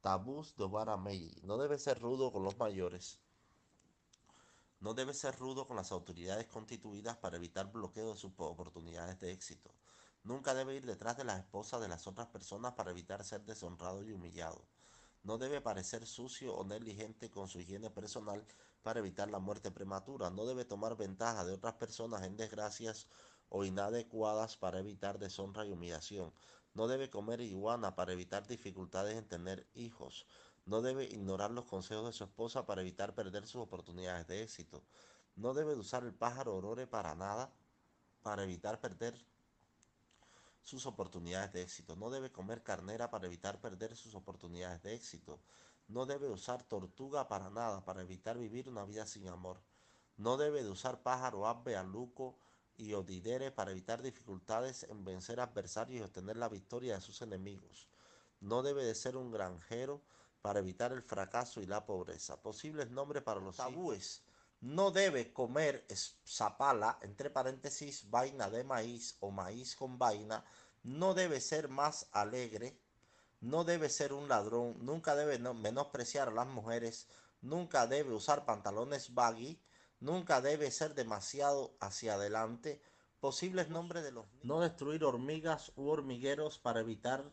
Tabús de Obara Meiji. No debe ser rudo con los mayores. No debe ser rudo con las autoridades constituidas para evitar bloqueo de sus oportunidades de éxito. Nunca debe ir detrás de las esposas de las otras personas para evitar ser deshonrado y humillado. No debe parecer sucio o negligente con su higiene personal para evitar la muerte prematura. No debe tomar ventaja de otras personas en desgracias o inadecuadas para evitar deshonra y humillación. No debe comer iguana para evitar dificultades en tener hijos. No debe ignorar los consejos de su esposa para evitar perder sus oportunidades de éxito. No debe usar el pájaro orore para nada para evitar perder sus oportunidades de éxito. No debe comer carnera para evitar perder sus oportunidades de éxito. No debe usar tortuga para nada para evitar vivir una vida sin amor. No debe de usar pájaro, ave, aluco y odidere para evitar dificultades en vencer adversarios y obtener la victoria de sus enemigos. No debe de ser un granjero para evitar el fracaso y la pobreza. Posibles nombres para los tabúes. No debe comer zapala, entre paréntesis, vaina de maíz o maíz con vaina. No debe ser más alegre. No debe ser un ladrón. Nunca debe menospreciar a las mujeres. Nunca debe usar pantalones baggy. Nunca debe ser demasiado hacia adelante. Posibles nombres de los... No destruir hormigas u hormigueros para evitar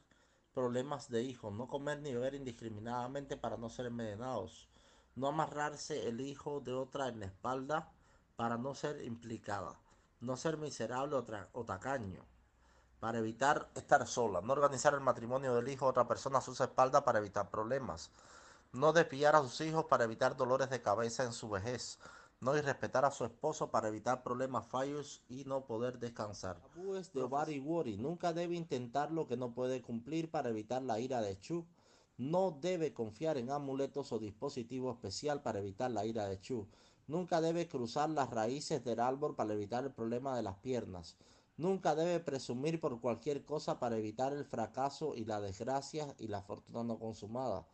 problemas de hijos, no comer ni beber indiscriminadamente para no ser envenenados, no amarrarse el hijo de otra en la espalda para no ser implicada, no ser miserable o, tacaño, para evitar estar sola, no organizar el matrimonio del hijo de otra persona a su espalda para evitar problemas, no despiar a sus hijos para evitar dolores de cabeza en su vejez, no irrespetar a su esposo para evitar problemas fallos y no poder descansar. De Obari Wori. Nunca debe intentar lo que no puede cumplir para evitar la ira de Chu. No debe confiar en amuletos o dispositivo especial para evitar la ira de Chu. Nunca debe cruzar las raíces del árbol para evitar el problema de las piernas. Nunca debe presumir por cualquier cosa para evitar el fracaso y la desgracia y la fortuna no consumada.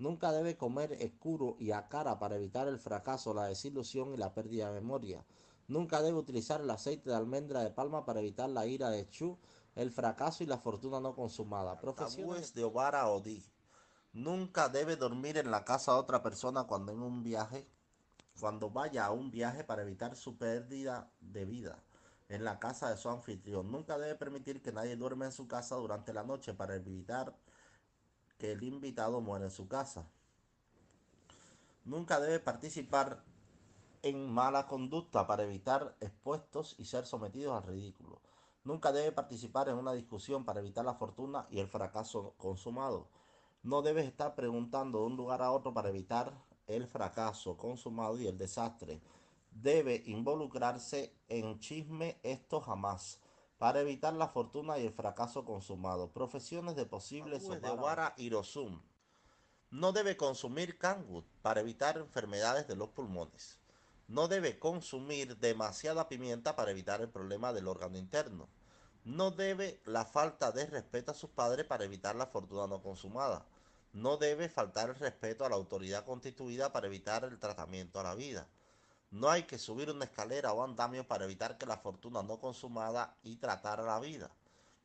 Nunca debe comer escuro y a cara para evitar el fracaso, la desilusión y la pérdida de memoria. Nunca debe utilizar el aceite de almendra de palma para evitar la ira de Chu, el fracaso y la fortuna no consumada. Profesiones de Obara Odi. Nunca debe dormir en la casa de otra persona cuando en un viaje, cuando vaya a un viaje para evitar su pérdida de vida en la casa de su anfitrión. Nunca debe permitir que nadie duerma en su casa durante la noche para evitar que el invitado muere en su casa. Nunca debe participar en mala conducta para evitar expuestos y ser sometidos al ridículo. Nunca debe participar en una discusión para evitar la fortuna y el fracaso consumado. No debe estar preguntando de un lugar a otro para evitar el fracaso consumado y el desastre. Debe involucrarse en chisme esto jamás para evitar la fortuna y el fracaso consumado. Profesiones de posibles de y Rosum. No debe consumir cangut para evitar enfermedades de los pulmones. No debe consumir demasiada pimienta para evitar el problema del órgano interno. No debe la falta de respeto a sus padres para evitar la fortuna no consumada. No debe faltar el respeto a la autoridad constituida para evitar el tratamiento a la vida. No hay que subir una escalera o andamio para evitar que la fortuna no consumada y tratar la vida.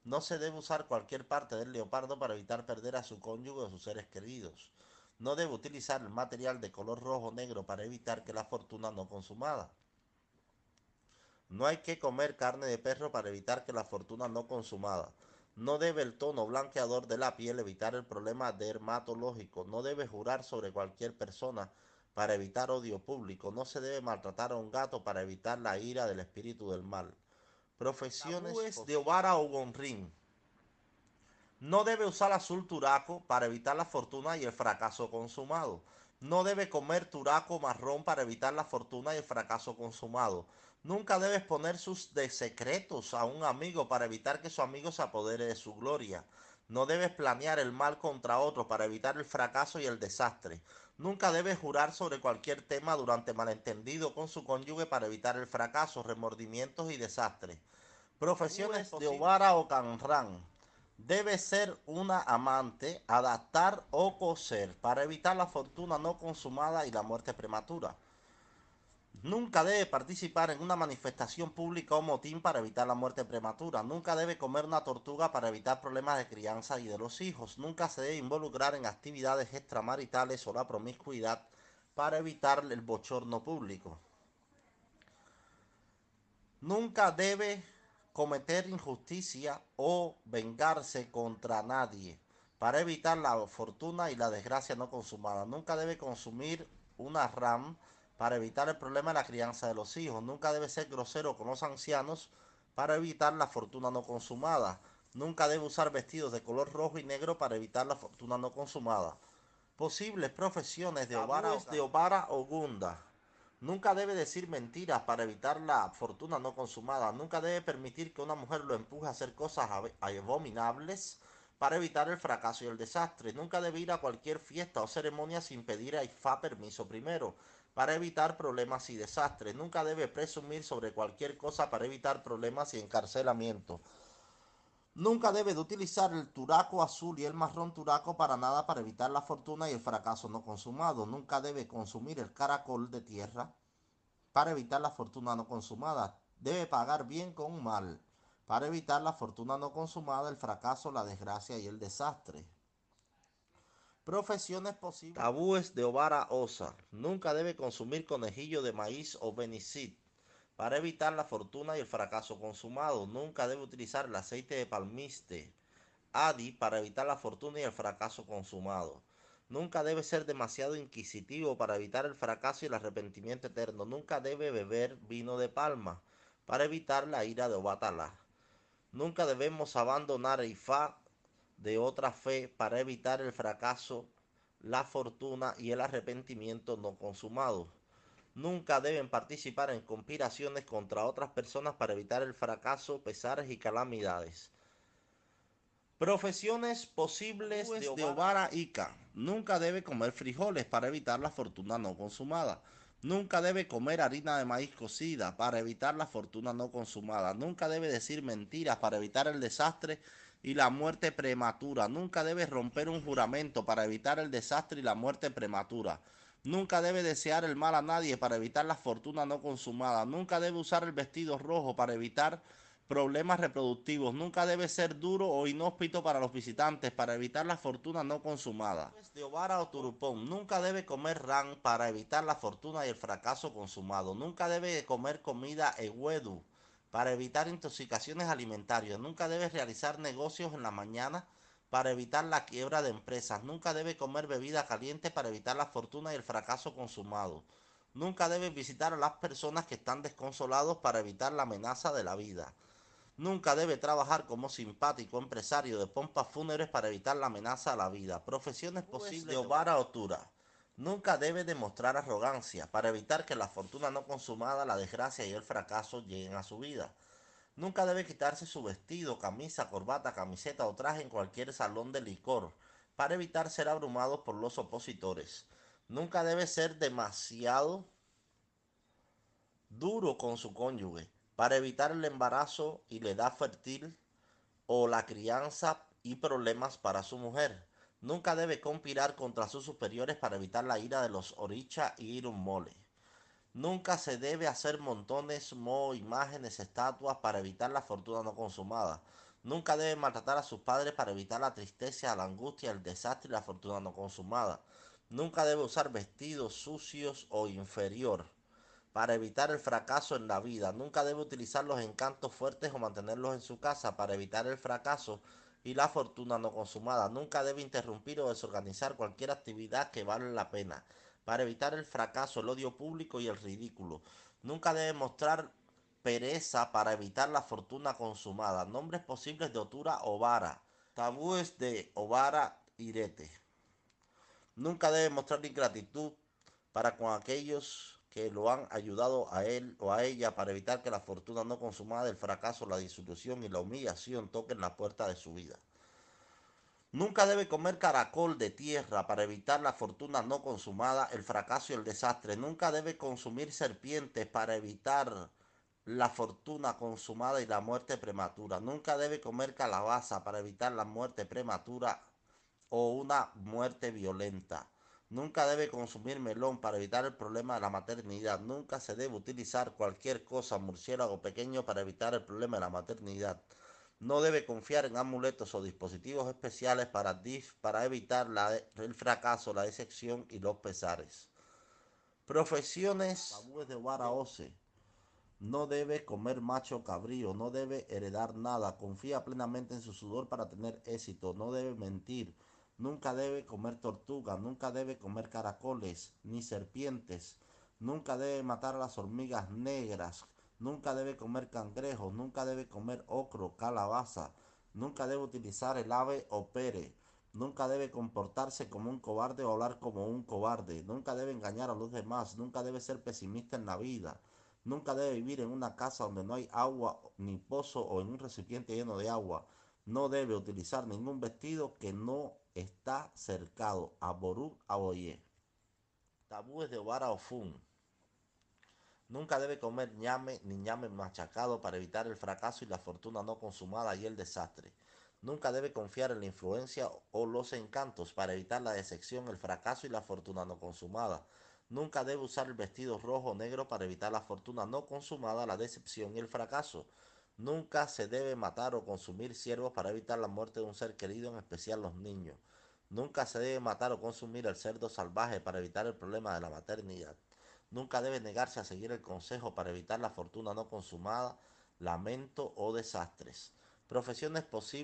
No se debe usar cualquier parte del leopardo para evitar perder a su cónyuge o sus seres queridos. No debe utilizar el material de color rojo o negro para evitar que la fortuna no consumada. No hay que comer carne de perro para evitar que la fortuna no consumada. No debe el tono blanqueador de la piel evitar el problema dermatológico. No debe jurar sobre cualquier persona para evitar odio público. No se debe maltratar a un gato para evitar la ira del espíritu del mal. Profesiones de Obara o Gonrin. No debe usar azul turaco para evitar la fortuna y el fracaso consumado. No debe comer turaco marrón para evitar la fortuna y el fracaso consumado. Nunca debe exponer sus secretos a un amigo para evitar que su amigo se apodere de su gloria. No debes planear el mal contra otro para evitar el fracaso y el desastre. Nunca debe jurar sobre cualquier tema durante malentendido con su cónyuge para evitar el fracaso, remordimientos y desastres. Profesiones de Obara o Canran. Debe ser una amante, adaptar o coser para evitar la fortuna no consumada y la muerte prematura. Nunca debe participar en una manifestación pública o motín para evitar la muerte prematura. Nunca debe comer una tortuga para evitar problemas de crianza y de los hijos. Nunca se debe involucrar en actividades extramaritales o la promiscuidad para evitar el bochorno público. Nunca debe cometer injusticia o vengarse contra nadie para evitar la fortuna y la desgracia no consumada. Nunca debe consumir una RAM para evitar el problema de la crianza de los hijos. Nunca debe ser grosero con los ancianos para evitar la fortuna no consumada. Nunca debe usar vestidos de color rojo y negro para evitar la fortuna no consumada. Posibles profesiones de Obara, de Obara o Gunda. Nunca debe decir mentiras para evitar la fortuna no consumada. Nunca debe permitir que una mujer lo empuje a hacer cosas abominables para evitar el fracaso y el desastre. Nunca debe ir a cualquier fiesta o ceremonia sin pedir a Ifá permiso primero para evitar problemas y desastres. Nunca debe presumir sobre cualquier cosa para evitar problemas y encarcelamiento. Nunca debe de utilizar el turaco azul y el marrón turaco para nada para evitar la fortuna y el fracaso no consumado. Nunca debe consumir el caracol de tierra para evitar la fortuna no consumada. Debe pagar bien con mal para evitar la fortuna no consumada, el fracaso, la desgracia y el desastre. Profesiones posibles. Tabúes de Ovara Osa. Nunca debe consumir conejillo de maíz o benicid para evitar la fortuna y el fracaso consumado. Nunca debe utilizar el aceite de palmiste. Adi para evitar la fortuna y el fracaso consumado. Nunca debe ser demasiado inquisitivo para evitar el fracaso y el arrepentimiento eterno. Nunca debe beber vino de palma para evitar la ira de Obatala. Nunca debemos abandonar Ifá de otra fe para evitar el fracaso, la fortuna y el arrepentimiento no consumado. Nunca deben participar en conspiraciones contra otras personas para evitar el fracaso, pesares y calamidades. Profesiones posibles de Obara Ica. Nunca debe comer frijoles para evitar la fortuna no consumada. Nunca debe comer harina de maíz cocida para evitar la fortuna no consumada. Nunca debe decir mentiras para evitar el desastre y la muerte prematura. Nunca debe romper un juramento para evitar el desastre y la muerte prematura. Nunca debe desear el mal a nadie para evitar la fortuna no consumada. Nunca debe usar el vestido rojo para evitar problemas reproductivos. Nunca debe ser duro o inhóspito para los visitantes para evitar la fortuna no consumada. De Ovara o Turupón. Nunca debe comer ran para evitar la fortuna y el fracaso consumado. Nunca debe comer comida ewedu para evitar intoxicaciones alimentarias. Nunca debe realizar negocios en la mañana para evitar la quiebra de empresas. Nunca debe comer bebida caliente para evitar la fortuna y el fracaso consumado. Nunca debe visitar a las personas que están desconsolados para evitar la amenaza de la vida. Nunca debe trabajar como simpático empresario de pompas fúnebres para evitar la amenaza a la vida. Profesiones posibles de Obara Otura. Nunca debe demostrar arrogancia para evitar que la fortuna no consumada, la desgracia y el fracaso lleguen a su vida. Nunca debe quitarse su vestido, camisa, corbata, camiseta o traje en cualquier salón de licor para evitar ser abrumado por los opositores. Nunca debe ser demasiado duro con su cónyuge para evitar el embarazo y la edad fértil o la crianza y problemas para su mujer. Nunca debe conspirar contra sus superiores para evitar la ira de los oricha y mole. Nunca se debe hacer montones, mo, imágenes, estatuas para evitar la fortuna no consumada. Nunca debe maltratar a sus padres para evitar la tristeza, la angustia, el desastre y la fortuna no consumada. Nunca debe usar vestidos sucios o inferior para evitar el fracaso en la vida. Nunca debe utilizar los encantos fuertes o mantenerlos en su casa para evitar el fracaso y la fortuna no consumada. Nunca debe interrumpir o desorganizar cualquier actividad que vale la pena, para evitar el fracaso, el odio público y el ridículo. Nunca debe mostrar pereza para evitar la fortuna consumada. Nombres posibles de Otura Ovara. Tabúes de Ovara Irete. Nunca debe mostrar ingratitud para con aquellos que lo han ayudado a él o a ella para evitar que la fortuna no consumada, el fracaso, la disolución y la humillación toquen la puerta de su vida. Nunca debe comer caracol de tierra para evitar la fortuna no consumada, el fracaso y el desastre. Nunca debe consumir serpientes para evitar la fortuna consumada y la muerte prematura. Nunca debe comer calabaza para evitar la muerte prematura o una muerte violenta. Nunca debe consumir melón para evitar el problema de la maternidad. Nunca se debe utilizar cualquier cosa, murciélago pequeño, para evitar el problema de la maternidad. No debe confiar en amuletos o dispositivos especiales para, para evitar el fracaso, la decepción y los pesares. Profesiones. Tabúes de. No debe comer macho cabrío, no debe heredar nada, confía plenamente en su sudor para tener éxito, no debe mentir, nunca debe comer tortuga, nunca debe comer caracoles ni serpientes, nunca debe matar a las hormigas negras, nunca debe comer cangrejos, nunca debe comer ocro, calabaza, nunca debe utilizar el ave o pere, nunca debe comportarse como un cobarde o hablar como un cobarde, nunca debe engañar a los demás, nunca debe ser pesimista en la vida, Nunca debe vivir en una casa donde no hay agua ni pozo o en un recipiente lleno de agua. No debe utilizar ningún vestido que no está cercado. Aború Aboye. Tabúes de Obara o Fun. Nunca debe comer ñame ni ñame machacado para evitar el fracaso y la fortuna no consumada y el desastre. Nunca debe confiar en la influencia o los encantos para evitar la decepción, el fracaso y la fortuna no consumada. Nunca debe usar el vestido rojo o negro para evitar la fortuna no consumada, la decepción y el fracaso. Nunca se debe matar o consumir ciervos para evitar la muerte de un ser querido, en especial los niños. Nunca se debe matar o consumir el cerdo salvaje para evitar el problema de la maternidad. Nunca debe negarse a seguir el consejo para evitar la fortuna no consumada, lamento o desastres. Profesiones posibles